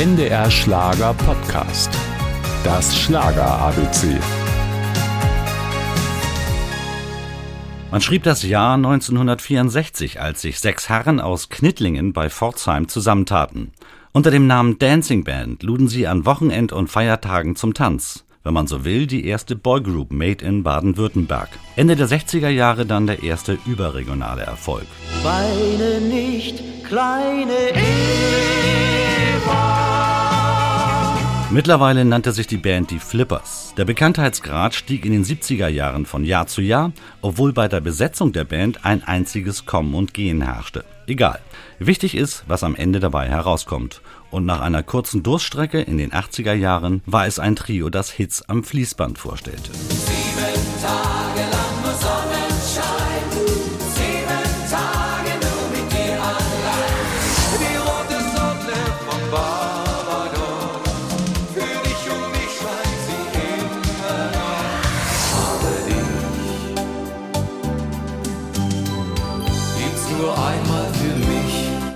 NDR Schlager Podcast. Das Schlager ABC. Man schrieb das Jahr 1964, als sich sechs Herren aus Knittlingen bei Pforzheim zusammentaten. Unter dem Namen Dancing Band luden sie an Wochenend- und Feiertagen zum Tanz. Wenn man so will, die erste Boygroup made in Baden-Württemberg. Ende der 60er Jahre dann der erste überregionale Erfolg. Weine nicht, kleine Eva. Mittlerweile nannte sich die Band die Flippers. Der Bekanntheitsgrad stieg in den 70er Jahren von Jahr zu Jahr, obwohl bei der Besetzung der Band ein einziges Kommen und Gehen herrschte. Egal. Wichtig ist, was am Ende dabei herauskommt. Und nach einer kurzen Durststrecke in den 80er Jahren war es ein Trio, das Hits am Fließband vorstellte. Sieben Tage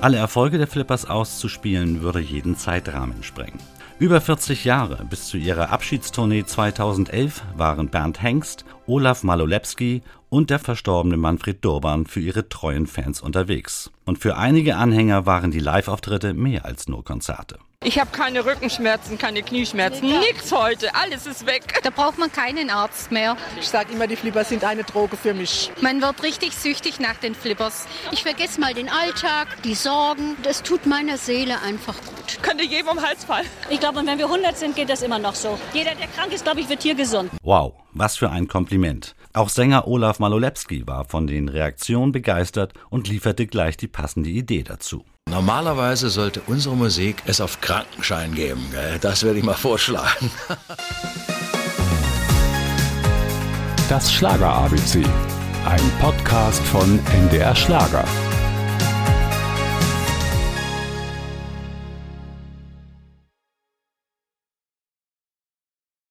Alle Erfolge der Flippers auszuspielen würde jeden Zeitrahmen sprengen. Über 40 Jahre bis zu ihrer Abschiedstournee 2011 waren Bernd Hengst, Olaf Malolewski und der verstorbene Manfred Durban für ihre treuen Fans unterwegs. Und für einige Anhänger waren die Live-Auftritte mehr als nur Konzerte. Ich habe keine Rückenschmerzen, keine Knieschmerzen, nix heute, alles ist weg. Da braucht man keinen Arzt mehr. Ich sage immer, die Flippers sind eine Droge für mich. Man wird richtig süchtig nach den Flippers. Ich vergesse mal den Alltag, die Sorgen. Das tut meiner Seele einfach gut. Könnte jedem um den Hals fallen. Ich glaube, und wenn wir 100 sind, geht das immer noch so. Jeder, der krank ist, glaube ich, wird hier gesund. Wow, was für ein Kompliment. Auch Sänger Olaf Malolewski war von den Reaktionen begeistert und lieferte gleich die passende Idee dazu. Normalerweise sollte unsere Musik es auf Krankenschein geben. Gell? Das würde ich mal vorschlagen. Das Schlager ABC. Ein Podcast von NDR Schlager.